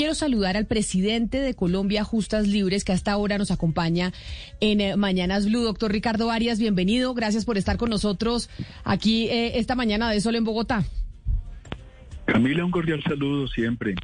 Quiero saludar al presidente de Colombia Justas Libres, que hasta ahora nos acompaña en eh, Mañanas Blue. Doctor Ricardo Arias, bienvenido. Gracias por estar con nosotros aquí eh, esta mañana de sol en Bogotá. Camila, un cordial saludo siempre,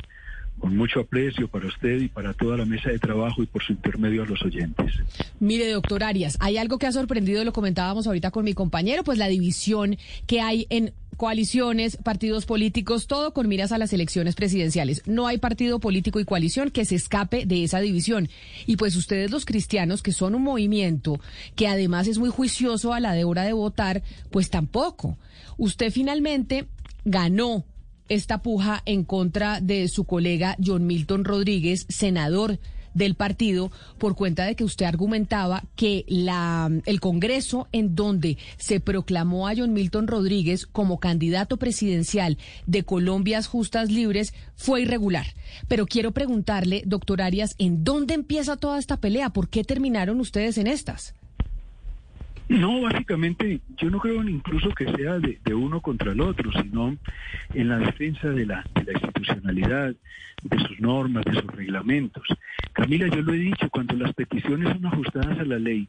con mucho aprecio para usted y para toda la mesa de trabajo y por su intermedio a los oyentes. Mire, doctor Arias, hay algo que ha sorprendido, lo comentábamos ahorita con mi compañero, pues la división que hay en coaliciones, partidos políticos, todo con miras a las elecciones presidenciales. No hay partido político y coalición que se escape de esa división. Y pues ustedes los cristianos, que son un movimiento que además es muy juicioso a la de hora de votar, pues tampoco. Usted finalmente ganó esta puja en contra de su colega John Milton Rodríguez, senador del partido por cuenta de que usted argumentaba que la, el Congreso en donde se proclamó a John Milton Rodríguez como candidato presidencial de Colombias Justas Libres fue irregular. Pero quiero preguntarle, doctor Arias, ¿en dónde empieza toda esta pelea? ¿Por qué terminaron ustedes en estas? No, básicamente yo no creo incluso que sea de, uno contra el otro, sino en la defensa de la, de la institucionalidad, de sus normas, de sus reglamentos. Camila, yo lo he dicho, cuando las peticiones son ajustadas a la ley,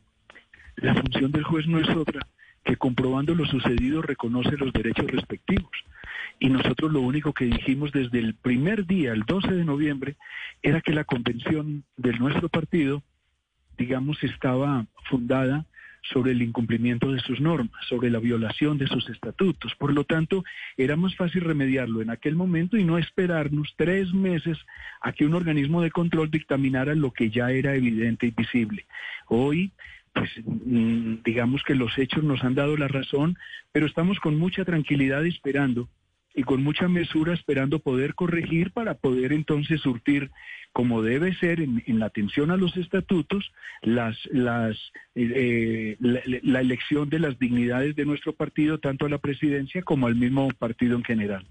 la función del juez no es otra que comprobando lo sucedido reconoce los derechos respectivos. Y nosotros lo único que dijimos desde el primer día, el 12 de noviembre, era que la convención de nuestro partido, digamos, estaba fundada sobre el incumplimiento de sus normas, sobre la violación de sus estatutos. Por lo tanto, era más fácil remediarlo en aquel momento y no esperarnos tres meses a que un organismo de control dictaminara lo que ya era evidente y visible. Hoy pues mm, digamos que los hechos nos han dado la razón, pero estamos con mucha tranquilidad esperando y con mucha mesura esperando poder corregir para poder entonces surtir como debe ser en, la atención a los estatutos, las, las, eh, la, elección de las dignidades de nuestro partido, tanto a la presidencia como al mismo partido en general.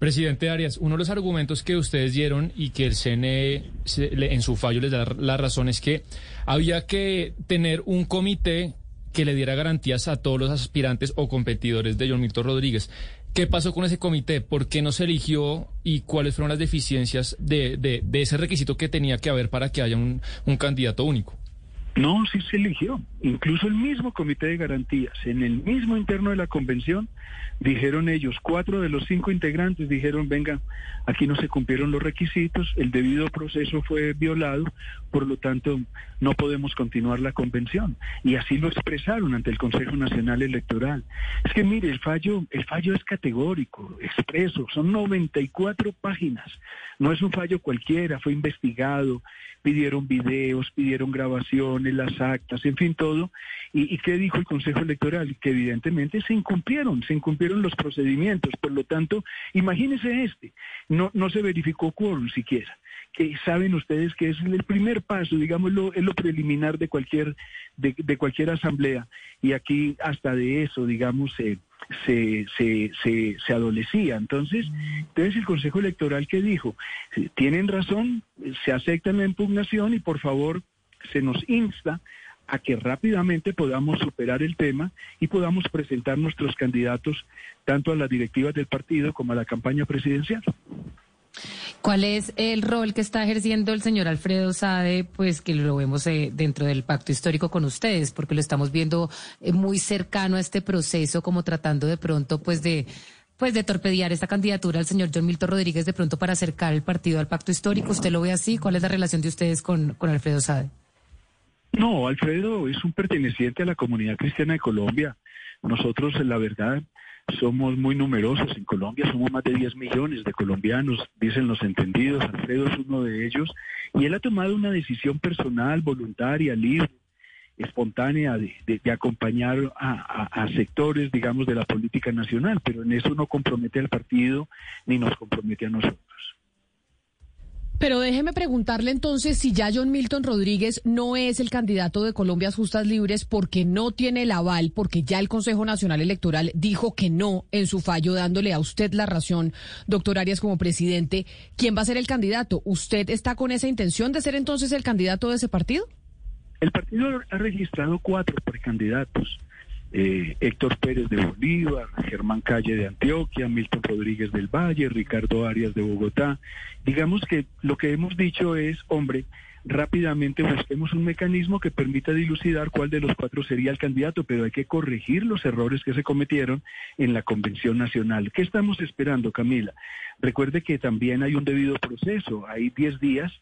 Presidente Arias, uno de los argumentos que ustedes dieron y que el CNE en su fallo les da la razón es que había que tener un comité que le diera garantías a todos los aspirantes o competidores de John Milton Rodríguez. ¿Qué pasó con ese comité? ¿Por qué no se eligió y cuáles fueron las deficiencias de, de, ese requisito que tenía que haber para que haya un, un candidato único? No, sí se eligió. Incluso el mismo comité de garantías, en el mismo interno de la convención, dijeron ellos, cuatro de los cinco integrantes dijeron, venga, aquí no se cumplieron los requisitos, el debido proceso fue violado, por lo tanto no podemos continuar la convención. Y así lo expresaron ante el Consejo Nacional Electoral. Es que mire, el fallo, el fallo es categórico, expreso, son 94 páginas, no es un fallo cualquiera, fue investigado, pidieron videos, pidieron grabaciones, las actas, en fin, todo. ¿Y, qué dijo el Consejo Electoral? Que evidentemente se incumplieron, se incumplieron los procedimientos. Por lo tanto, imagínense este, no, no se verificó quórum siquiera que saben ustedes que es el primer paso, digámoslo, es lo preliminar de cualquier, de, cualquier asamblea. Y aquí hasta de eso, digamos, se, se, se, se, adolecía. Entonces, entonces el Consejo Electoral que dijo, tienen razón, se acepta la impugnación y por favor se nos insta a que rápidamente podamos superar el tema y podamos presentar nuestros candidatos tanto a las directivas del partido como a la campaña presidencial. ¿Cuál es el rol que está ejerciendo el señor Alfredo Sade, pues que lo vemos eh, dentro del pacto histórico con ustedes, porque lo estamos viendo eh, muy cercano a este proceso, como tratando de pronto, pues de pues de torpedear esta candidatura al señor John Milton Rodríguez de pronto para acercar el partido al pacto histórico. ¿Usted lo ve así? ¿Cuál es la relación de ustedes con, con Alfredo Sade? No, Alfredo es un perteneciente a la comunidad cristiana de Colombia. Nosotros, la verdad, somos muy numerosos en Colombia, somos más de 10 millones de colombianos, dicen los entendidos, Alfredo es uno de ellos, y él ha tomado una decisión personal, voluntaria, libre, espontánea de, acompañar a, sectores, digamos, de la política nacional, pero en eso no compromete al partido ni nos compromete a nosotros. Pero déjeme preguntarle entonces si ya John Milton Rodríguez no es el candidato de Colombias Justas Libres porque no tiene el aval, porque ya el Consejo Nacional Electoral dijo que no en su fallo, dándole a usted la razón, doctor Arias, como presidente. ¿Quién va a ser el candidato? ¿Usted está con esa intención de ser entonces el candidato de ese partido? El partido ha registrado cuatro precandidatos eh, Héctor Pérez de Bolívar, Germán Calle de Antioquia, Milton Rodríguez del Valle, Ricardo Arias de Bogotá. Digamos que lo que hemos dicho es, hombre, rápidamente busquemos un mecanismo que permita dilucidar cuál de los cuatro sería el candidato, pero hay que corregir los errores que se cometieron en la Convención Nacional. ¿Qué estamos esperando, Camila? Recuerde que también hay un debido proceso, hay 10 días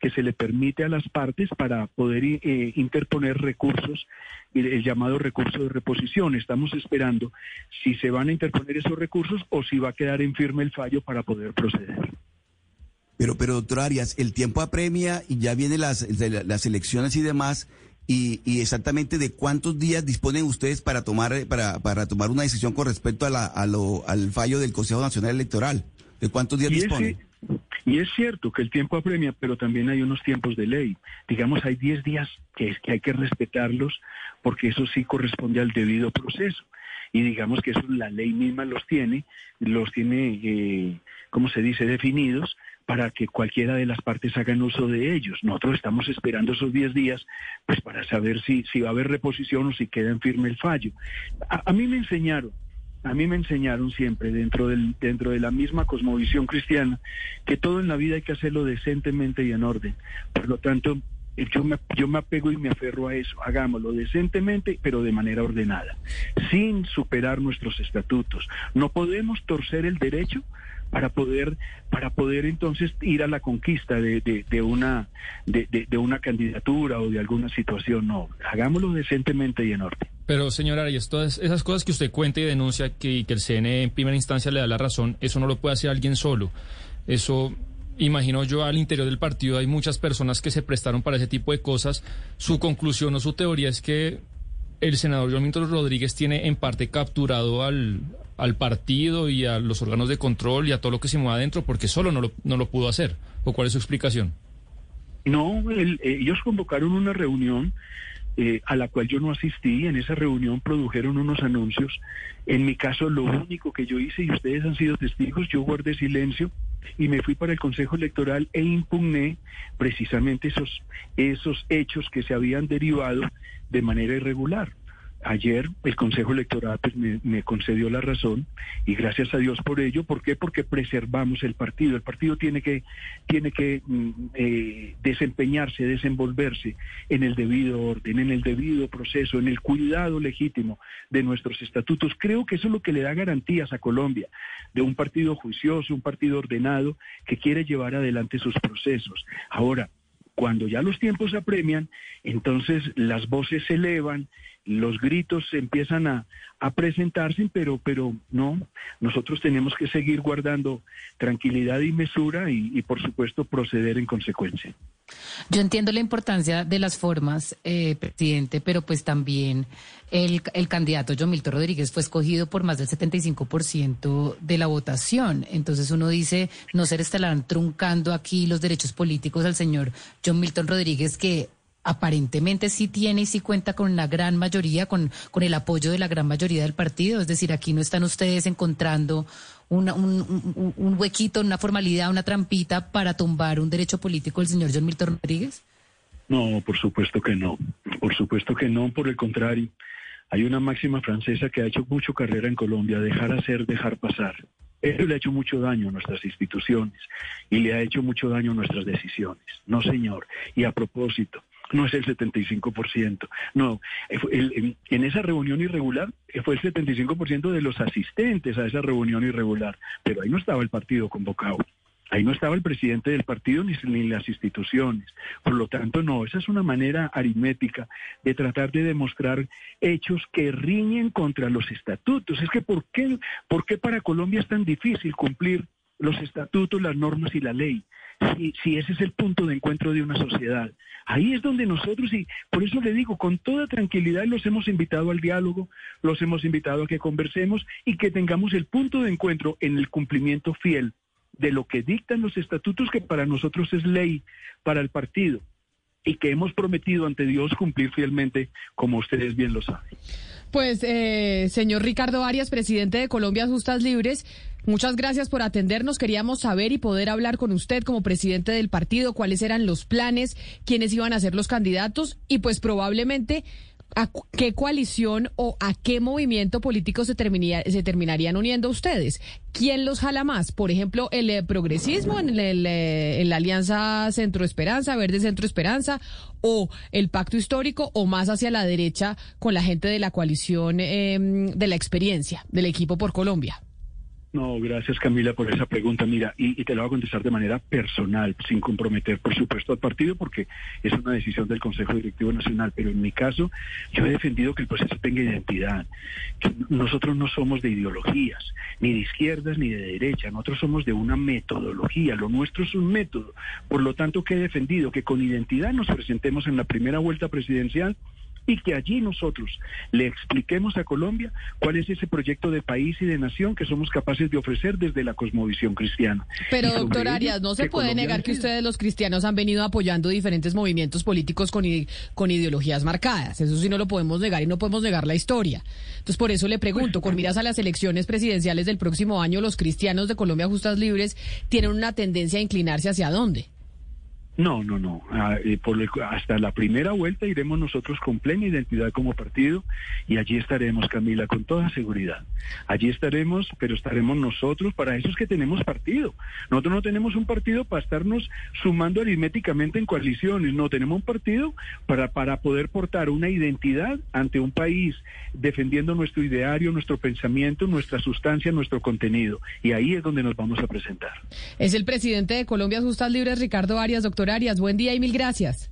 que se le permite a las partes para poder eh, interponer recursos, el llamado recurso de reposición. Estamos esperando si se van a interponer esos recursos o si va a quedar en firme el fallo para poder proceder. Pero, pero doctor Arias, el tiempo apremia y ya vienen las, las elecciones y demás. Y, y, exactamente de cuántos días disponen ustedes para tomar para, para tomar una decisión con respecto a la, a lo, al fallo del Consejo Nacional Electoral. ¿De cuántos días disponen? y es cierto que el tiempo apremia, pero también hay unos tiempos de ley. Digamos, hay 10 días que, que hay que respetarlos porque eso sí corresponde al debido proceso. Y digamos que eso la ley misma los tiene, los tiene, eh, como se dice, definidos para que cualquiera de las partes hagan uso de ellos. Nosotros estamos esperando esos 10 días pues para saber si, si va a haber reposición o si queda en firme el fallo. A, mí me enseñaron, a mí me enseñaron siempre dentro, del, dentro de la misma cosmovisión cristiana que todo en la vida hay que hacerlo decentemente y en orden. Por lo tanto, yo me, yo me apego y me aferro a eso. Hagámoslo decentemente, pero de manera ordenada, sin superar nuestros estatutos. No podemos torcer el derecho para poder para poder entonces ir a la conquista de, de, una de, de, una candidatura o de alguna situación. No hagámoslo decentemente y en orden. Pero señora Arias todas esas cosas que usted cuenta y denuncia que, el CNE en primera instancia le da la razón eso no lo puede hacer alguien solo. Eso imagino yo al interior del partido hay muchas personas que se prestaron para ese tipo de cosas. Su conclusión o su teoría es que el senador Milton Rodríguez tiene en parte capturado al, al partido y a los órganos de control y a todo lo que se mueve adentro porque solo no lo, no lo pudo hacer. ¿O cuál es su explicación? No, eh, ellos convocaron una reunión eh, a la cual yo no asistí. En esa reunión produjeron unos anuncios. En mi caso, lo único que yo hice, y ustedes han sido testigos, yo guardé silencio y me fui para el Consejo Electoral e impugné precisamente esos, esos hechos que se habían derivado de manera irregular. Ayer el Consejo Electoral pues, me, concedió la razón y gracias a Dios por ello. ¿Por qué? Porque preservamos el partido. El partido tiene que, tiene que mm, eh, desempeñarse, desenvolverse en el debido orden, en el debido proceso, en el cuidado legítimo de nuestros estatutos. Creo que eso es lo que le da garantías a Colombia de un partido juicioso, un partido ordenado que quiere llevar adelante sus procesos. Ahora, cuando ya los tiempos apremian, entonces las voces se elevan, los gritos empiezan a, presentarse, pero, pero no, nosotros tenemos que seguir guardando tranquilidad y mesura y, por supuesto proceder en consecuencia. Yo entiendo la importancia de las formas, eh, presidente, pero pues también el, el candidato John Milton Rodríguez fue escogido por más del 75% de la votación. Entonces uno dice, no se estarán truncando aquí los derechos políticos al señor John Milton Rodríguez, que aparentemente sí tiene y sí cuenta con la gran mayoría, con, con el apoyo de la gran mayoría del partido. Es decir, aquí no están ustedes encontrando un, un, un, huequito, una formalidad, una trampita para tumbar un derecho político del señor John Milton Rodríguez. No, por supuesto que no. Por supuesto que no, por el contrario. Hay una máxima francesa que ha hecho mucho carrera en Colombia, dejar hacer, dejar pasar. Eso le ha hecho mucho daño a nuestras instituciones y le ha hecho mucho daño a nuestras decisiones. No, señor. Y a propósito, no es el 75%. No, en esa reunión irregular eh, fue el 75% de los asistentes a esa reunión irregular, pero ahí no estaba el partido convocado. Ahí no estaba el presidente del partido ni, ni, las instituciones. Por lo tanto, no, esa es una manera aritmética de tratar de demostrar hechos que riñen contra los estatutos. Es que ¿por qué, ¿por qué para Colombia es tan difícil cumplir los estatutos, las normas y la ley? Si, si ese es el punto de encuentro de una sociedad. Ahí es donde nosotros, y por eso le digo, con toda tranquilidad los hemos invitado al diálogo, los hemos invitado a que conversemos y que tengamos el punto de encuentro en el cumplimiento fiel de lo que dictan los estatutos que para nosotros es ley para el partido y que hemos prometido ante Dios cumplir fielmente, como ustedes bien lo saben. Pues, eh, señor Ricardo Arias, presidente de Colombia Justas Libres, muchas gracias por atendernos. Queríamos saber y poder hablar con usted como presidente del partido, cuáles eran los planes, quiénes iban a ser los candidatos y pues probablemente ¿A qué coalición o a qué movimiento político se, se terminarían uniendo ustedes? ¿Quién los jala más? Por ejemplo, el eh, progresismo en, el, eh, la alianza Centro Esperanza, Verde Centro Esperanza, o el pacto histórico, o más hacia la derecha con la gente de la coalición em, de la experiencia, del equipo por Colombia. No, gracias Camila por esa pregunta. Mira, y, te la voy a contestar de manera personal, sin comprometer, por supuesto, al partido, porque es una decisión del Consejo Directivo Nacional. Pero en mi caso, yo he defendido que el proceso tenga identidad. Nosotros no somos de ideologías, ni de izquierdas ni de derecha. Nosotros somos de una metodología. Lo nuestro es un método. Por lo tanto, que he defendido que con identidad nos presentemos en la primera vuelta presidencial y que allí nosotros le expliquemos a Colombia cuál es ese proyecto de país y de nación que somos capaces de ofrecer desde la cosmovisión cristiana. Pero, doctor Arias, no se puede negar que ustedes los cristianos han venido apoyando diferentes movimientos políticos con, con ideologías marcadas. Eso sí no lo podemos negar y no podemos negar la historia. Entonces, por eso le pregunto, con miras a las elecciones presidenciales del próximo año, ¿los cristianos de Colombia Justas Libres tienen una tendencia a inclinarse hacia dónde? No, no, no. Ah, eh, hasta la primera vuelta iremos nosotros con plena identidad como partido y allí estaremos, Camila, con toda seguridad. Allí estaremos, pero estaremos nosotros, para eso es que tenemos partido. Nosotros no tenemos un partido para estarnos sumando aritméticamente en coaliciones, no, tenemos un partido para, para poder portar una identidad ante un país, defendiendo nuestro ideario, nuestro pensamiento, nuestra sustancia, nuestro contenido. Y ahí es donde nos vamos a presentar. Es el presidente de Colombia Justas Libres, Ricardo Arias, doctor Arias. Buen día y mil gracias.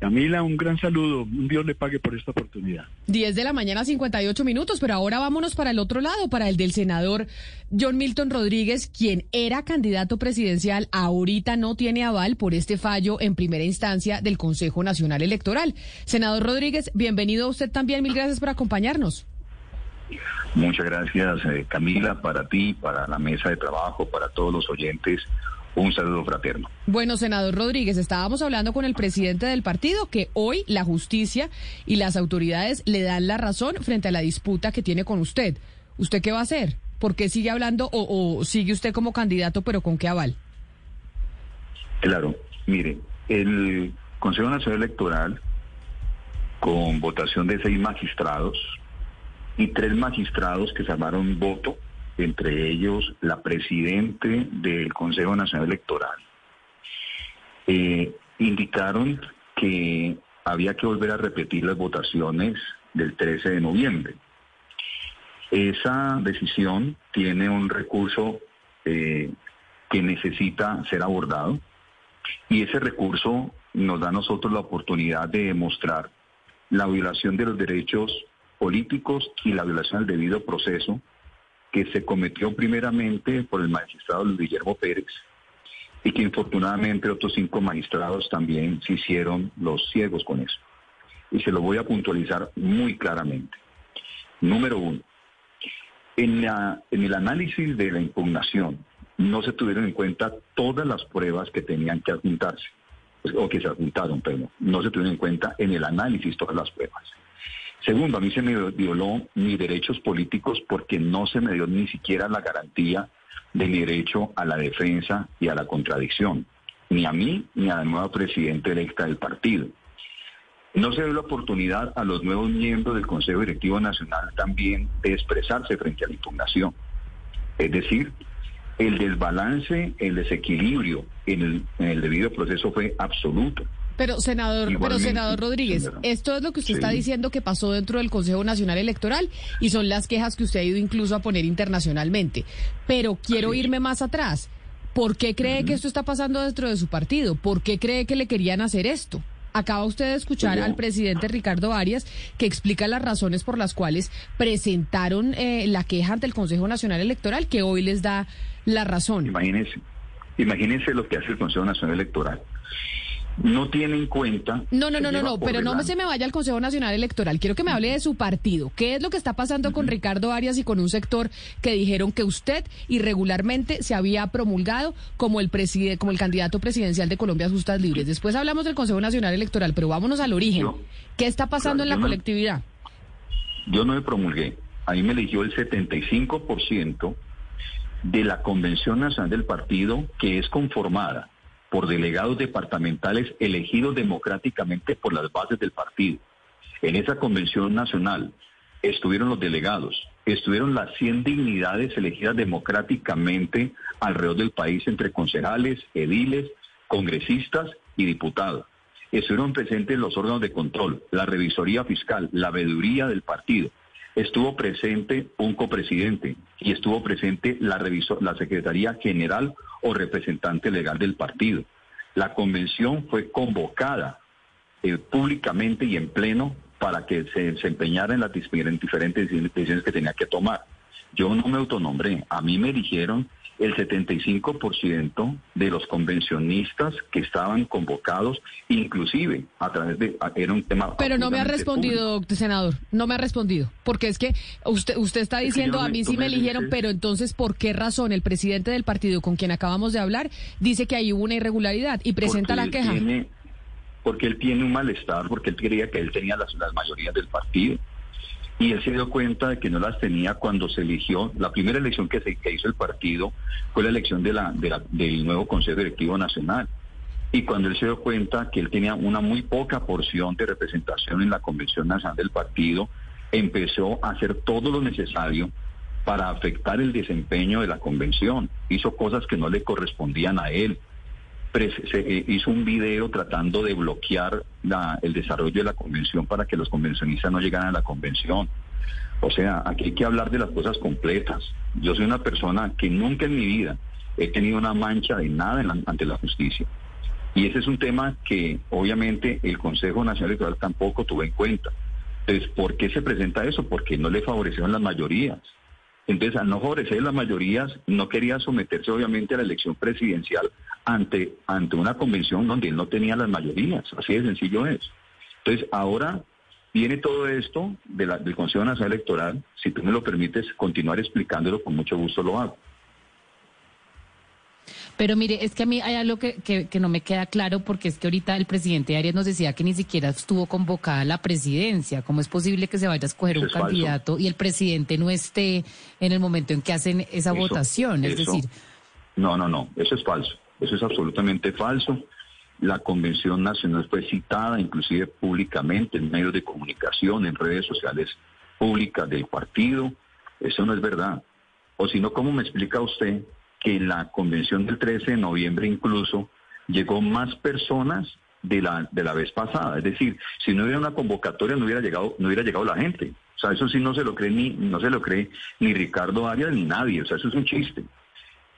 Camila, un gran saludo. Un Dios le pague por esta oportunidad. 10 de la mañana, 58 minutos, pero ahora vámonos para el otro lado, para el del senador John Milton Rodríguez, quien era candidato presidencial, ahorita no tiene aval por este fallo en primera instancia del Consejo Nacional Electoral. Senador Rodríguez, bienvenido a usted también. Mil gracias por acompañarnos. Muchas gracias, eh, Camila, para ti, para la mesa de trabajo, para todos los oyentes. Un saludo fraterno. Bueno, senador Rodríguez, estábamos hablando con el presidente del partido que hoy la justicia y las autoridades le dan la razón frente a la disputa que tiene con usted. ¿Usted qué va a hacer? ¿Por qué sigue hablando o, sigue usted como candidato, pero con qué aval? Claro, mire, el Consejo Nacional Electoral, con votación de seis magistrados y tres magistrados que se armaron voto, entre ellos la presidente del Consejo Nacional Electoral, eh, indicaron que había que volver a repetir las votaciones del 13 de noviembre. Esa decisión tiene un recurso eh, que necesita ser abordado y ese recurso nos da a nosotros la oportunidad de demostrar la violación de los derechos políticos y la violación del debido proceso que se cometió primeramente por el magistrado Luis Guillermo Pérez y que infortunadamente otros cinco magistrados también se hicieron los ciegos con eso. Y se lo voy a puntualizar muy claramente. Número uno, en, en el análisis de la impugnación no se tuvieron en cuenta todas las pruebas que tenían que adjuntarse, o que se adjuntaron, pero no se tuvieron en cuenta en el análisis todas las pruebas. Segundo, a mí se me violó mis derechos políticos porque no se me dio ni siquiera la garantía de mi derecho a la defensa y a la contradicción, ni a mí ni a la nueva presidenta electa del partido. No se dio la oportunidad a los nuevos miembros del Consejo Directivo Nacional también de expresarse frente a la impugnación. Es decir, el desbalance, el desequilibrio en el, en el debido proceso fue absoluto. Pero senador, pero senador Rodríguez, esto es lo que usted está diciendo que pasó dentro del Consejo Nacional Electoral y son las quejas que usted ha ido incluso a poner internacionalmente. Pero quiero irme más atrás. ¿Por qué cree que esto está pasando dentro de su partido? ¿Por qué cree que le querían hacer esto? Acaba usted de escuchar al presidente Ricardo Arias que explica las razones por las cuales presentaron eh, la queja ante el Consejo Nacional Electoral, que hoy les da la razón. Imagínense, imagínense lo que hace el Consejo Nacional Electoral no tiene en cuenta. No, no, no, no, no, pero no se me vaya al Consejo Nacional Electoral. Quiero que me hable de su partido. ¿Qué es lo que está pasando con Ricardo Arias y con un sector que dijeron que usted irregularmente se había promulgado como el como el candidato presidencial de Colombia Justas Libres? Después hablamos del Consejo Nacional Electoral, pero vámonos al origen. ¿Qué está pasando en la colectividad? Yo no me promulgué. Ahí me eligió el 75% de la Convención Nacional del Partido, que es conformada por delegados departamentales elegidos democráticamente por las bases del partido. En esa convención nacional estuvieron los delegados, estuvieron las 100 dignidades elegidas democráticamente alrededor del país entre concejales, ediles, congresistas y diputados. Estuvieron presentes los órganos de control, la revisoría fiscal, la veeduría del partido. Estuvo presente un copresidente y estuvo presente la, la Secretaría General o representante legal del partido. La convención fue convocada eh, públicamente y en pleno para que se desempeñara en las diferentes decisiones que tenía que tomar. Yo no me autonombré, a mí me dijeron el 75% de los convencionistas que estaban convocados, inclusive a través de era un tema. Pero no me ha respondido, senador, no me ha respondido, porque es que usted usted está diciendo a mí sí me eligieron, pero entonces ¿por qué razón el presidente del partido con quien acabamos de hablar dice que ahí hubo una irregularidad y presenta la queja? porque él tiene un malestar, porque él creía que él tenía las, las mayorías del partido y él se dio cuenta de que no las tenía cuando se eligió. La primera elección que, se, hizo el partido fue la elección del nuevo Consejo Directivo Nacional. Y cuando él se dio cuenta que él tenía una muy poca porción de representación en la Convención Nacional del partido, empezó a hacer todo lo necesario para afectar el desempeño de la convención. Hizo cosas que no le correspondían a él se eh, hizo un video tratando de bloquear el desarrollo de la convención para que los convencionistas no llegaran a la convención. O sea, aquí hay que hablar de las cosas completas. Yo soy una persona que nunca en mi vida he tenido una mancha de nada ante la justicia. Y ese es un tema que obviamente el Consejo Nacional Electoral tampoco tuvo en cuenta. Entonces, ¿por qué se presenta eso? Porque no le favorecieron las mayorías. Entonces, al no favorecer las mayorías, no quería someterse obviamente a la elección presidencial ante, ante una convención donde él no tenía las mayorías. Así de sencillo es. Entonces, ahora viene todo esto de la, del Consejo Nacional Electoral. Si tú me lo permites continuar explicándolo, con mucho gusto lo hago. Pero mire, es que a mí hay algo que, que, no me queda claro porque es que ahorita el presidente Arias nos decía que ni siquiera estuvo convocada la presidencia. ¿Cómo es posible que se vaya a escoger un candidato y el presidente no esté en el momento en que hacen esa votación? Es decir... No, no, no, eso es falso. Eso es absolutamente falso. La Convención Nacional fue citada inclusive públicamente en medios de comunicación, en redes sociales públicas del partido. Eso no es verdad. O si no, ¿cómo me explica usted que en la convención del 13 de noviembre incluso llegó más personas de la, de la vez pasada. Es decir, si no hubiera una convocatoria no hubiera llegado, no hubiera llegado la gente. O sea, eso sí no se lo cree ni, no se lo cree ni Ricardo Arias ni nadie. O sea, eso es un chiste.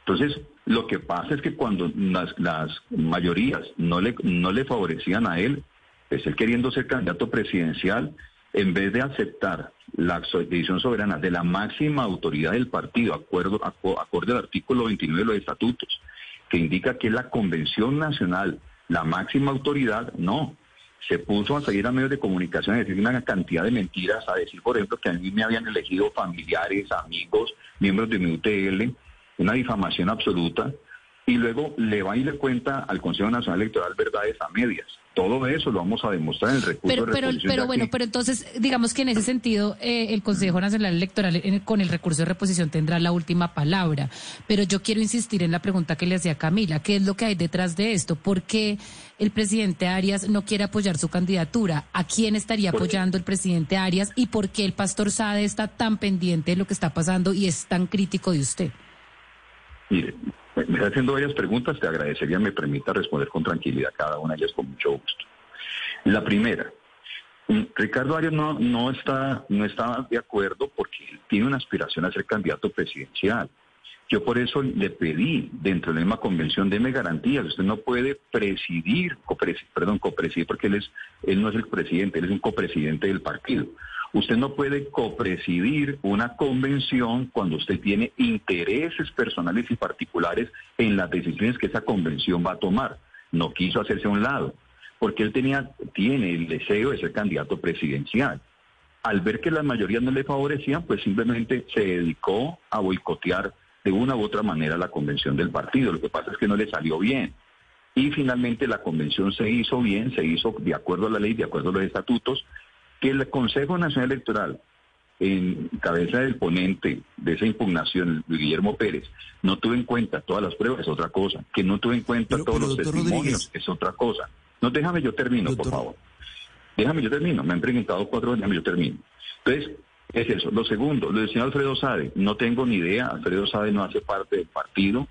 Entonces, lo que pasa es que cuando las, las mayorías no le, no le favorecían a él, es él queriendo ser candidato presidencial, en vez de aceptar la decisión soberana de la máxima autoridad del partido, acuerdo, acorde al artículo 29 de los estatutos, que indica que es la Convención Nacional la máxima autoridad, no. Se puso a salir a medios de comunicación a decir una cantidad de mentiras, a decir, por ejemplo, que a mí me habían elegido familiares, amigos, miembros de mi UTL, una difamación absoluta, y luego le va y le cuenta al Consejo Nacional Electoral verdades a medias. Todo eso lo vamos a demostrar en el recurso pero, de Pero, bueno, pero entonces, digamos que en ese sentido, eh, el Consejo Nacional Electoral con el recurso de reposición tendrá la última palabra. Pero yo quiero insistir en la pregunta que le hacía Camila. ¿Qué es lo que hay detrás de esto? ¿Por qué el presidente Arias no quiere apoyar su candidatura? ¿A quién estaría apoyando el presidente Arias? ¿Y por qué el pastor Sade está tan pendiente de lo que está pasando y es tan crítico de usted? Mire, me está haciendo varias preguntas, te agradecería me permita responder con tranquilidad cada una de ellas con mucho gusto. La primera, mm, Ricardo Arias no, no, está, no está de acuerdo porque tiene una aspiración a ser candidato presidencial. Yo por eso le pedí dentro de la misma convención, deme garantías. Usted no puede presidir, perdón, copresidir, porque él, es, él no es el presidente, él es un copresidente del partido. Usted no puede copresidir una convención cuando usted tiene intereses personales y particulares en las decisiones que esa convención va a tomar. No quiso hacerse a un lado, porque él tenía, tiene el deseo de ser candidato presidencial. Al ver que las mayorías no le favorecían, pues simplemente se dedicó a boicotear de una u otra manera la convención del partido. Lo que pasa es que no le salió bien. Y finalmente la convención se hizo bien, se hizo de acuerdo a la ley, de acuerdo a los estatutos, que el Consejo Nacional Electoral, en cabeza del ponente de esa impugnación, Guillermo Pérez, no tuvo en cuenta todas las pruebas, es otra cosa. Que no tuvo en cuenta todos los testimonios, es otra cosa. No, déjame, yo termino, por favor. Déjame, yo termino. Me han preguntado cuatro, déjame, yo termino. Entonces, es eso. Lo segundo, lo del señor Alfredo Sade, no tengo ni idea. Alfredo Sade no hace parte del partido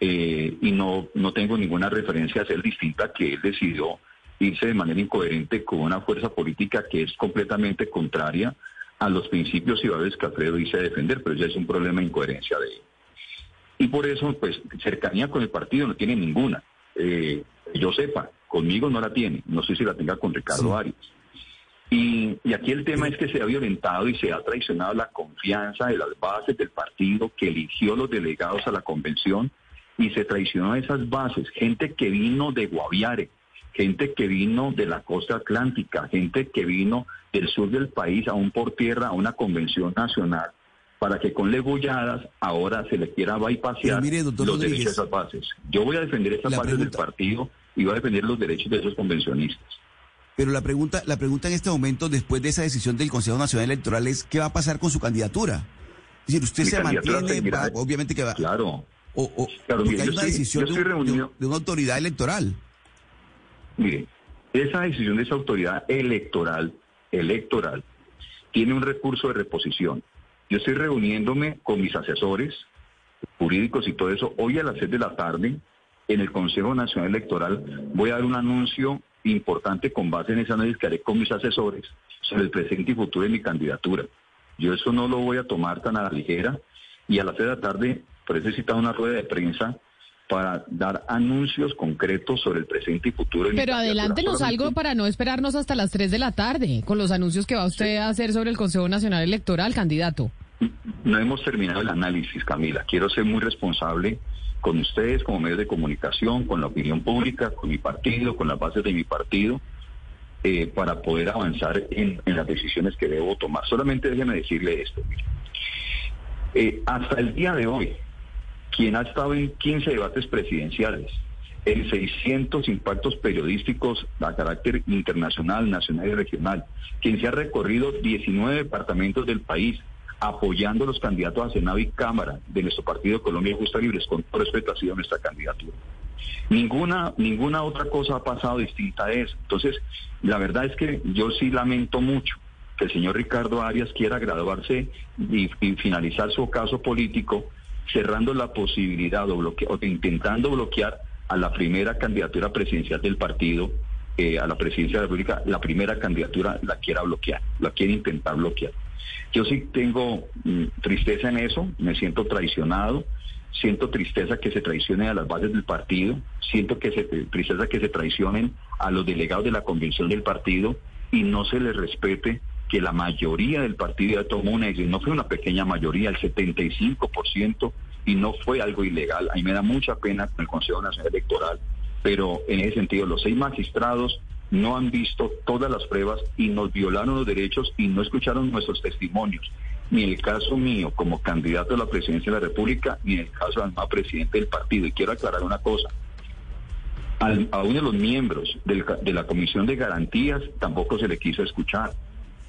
eh, y no, no tengo ninguna referencia a ser distinta que él decidió irse de manera incoherente con una fuerza política que es completamente contraria a los principios y valores que Alfredo dice defender, pero ya es un problema de incoherencia de él. Y por eso, pues, cercanía con el partido no tiene ninguna. Eh, yo sepa, conmigo no la tiene. No sé si la tenga con Ricardo Arias. Y, y, aquí el tema es que se ha violentado y se ha traicionado la confianza de las bases del partido que eligió los delegados a la convención y se traicionó esas bases. Gente que vino de Guaviare, gente que vino de la costa atlántica, gente que vino del sur del país, aún por tierra, a una convención nacional, para que con legulladas ahora se le quiera bypassear los derechos de esas bases. Yo voy a defender esas bases del partido y voy a defender los derechos de esos convencionistas. Pero la pregunta, la pregunta en este momento, después de esa decisión del Consejo Nacional Electoral, es ¿qué va a pasar con su candidatura? Es decir, usted se mantiene, obviamente que va... Claro. O, claro, porque hay una decisión de, de una autoridad electoral. Mire, esa decisión de esa autoridad electoral, electoral, tiene un recurso de reposición. Yo estoy reuniéndome con mis asesores jurídicos y todo eso. Hoy a las 6 de la tarde, en el Consejo Nacional Electoral, voy a dar un anuncio importante con base en esa análisis que haré con mis asesores sobre el presente y futuro de mi candidatura. Yo eso no lo voy a tomar tan a la ligera y a las 6 de la tarde, por eso una rueda de prensa para dar anuncios concretos sobre el presente y futuro. Pero adelántenos algo para no esperarnos hasta las 3 de la tarde con los anuncios que va usted a hacer sobre el Consejo Nacional Electoral, candidato. No hemos terminado el análisis, Camila. Quiero ser muy responsable con ustedes como medios de comunicación, con la opinión pública, con mi partido, con las bases de mi partido, eh, para poder avanzar en, las decisiones que debo tomar. Solamente déjeme decirle esto. Eh, hasta el día de hoy, quien ha estado en 15 debates presidenciales, en 600 impactos periodísticos a carácter internacional, nacional y regional, quien se ha recorrido 19 departamentos del país apoyando a los candidatos a Senado y Cámara de nuestro partido Colombia Justa Libres, con todo respeto ha sido nuestra candidatura. Ninguna, ninguna otra cosa ha pasado distinta a eso. Entonces, la verdad es que yo sí lamento mucho que el señor Ricardo Arias quiera graduarse y, y finalizar su caso político cerrando la posibilidad o, intentando bloquear a la primera candidatura presidencial del partido, eh, a la presidencia de la República, la primera candidatura la quiera bloquear, la quiere intentar bloquear. Yo sí tengo mm, tristeza en eso, me siento traicionado, siento tristeza que se traicione a las bases del partido, siento que se, tristeza que se traicionen a los delegados de la convención del partido y no se les respete que la mayoría del partido ya tomó una decisión, no fue una pequeña mayoría, el 75%, y no fue algo ilegal. A mí me da mucha pena con el Consejo Nacional Electoral, pero en ese sentido los seis magistrados no han visto todas las pruebas y nos violaron los derechos y no escucharon nuestros testimonios, ni el caso mío como candidato a la presidencia de la República, ni el caso del presidente del partido. Y quiero aclarar una cosa. a uno de los miembros de la Comisión de Garantías tampoco se le quiso escuchar.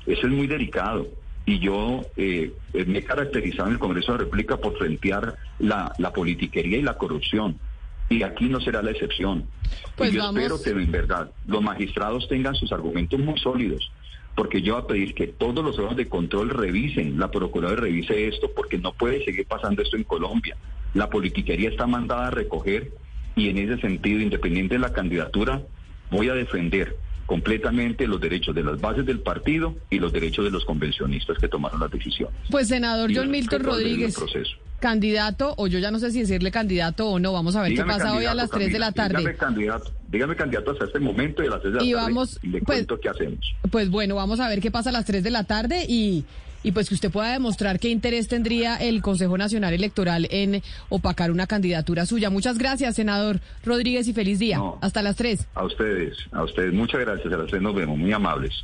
Eso es muy delicado. Y yo eh, me he caracterizado en el Congreso de la República por frentear la, la politiquería y la corrupción. Y aquí no será la excepción. Pues y yo espero que en verdad los magistrados tengan sus argumentos muy sólidos, porque yo voy a pedir que todos los órganos de control revisen, la Procuraduría revise esto, porque no puede seguir pasando esto en Colombia. La politiquería está mandada a recoger y en ese sentido, independiente de la candidatura, voy a defender completamente los derechos de las bases del partido y los derechos de los convencionistas que tomaron la decisión. Pues senador John Milton Rodríguez, candidato, o yo ya no sé si decirle candidato o no, vamos a ver qué pasa hoy a las 3 de la tarde. Dígame candidato, dígame candidato hasta este momento y a las 3 de la y tarde vamos, le pues, cuento qué hacemos. Pues bueno, vamos a ver qué pasa a las 3 de la tarde y y pues que usted pueda demostrar qué interés tendría el Consejo Nacional Electoral en opacar una candidatura suya. Muchas gracias, senador Rodríguez, y feliz día. Hasta las tres. A ustedes, a ustedes. Muchas gracias. A las tres nos vemos. Muy amables.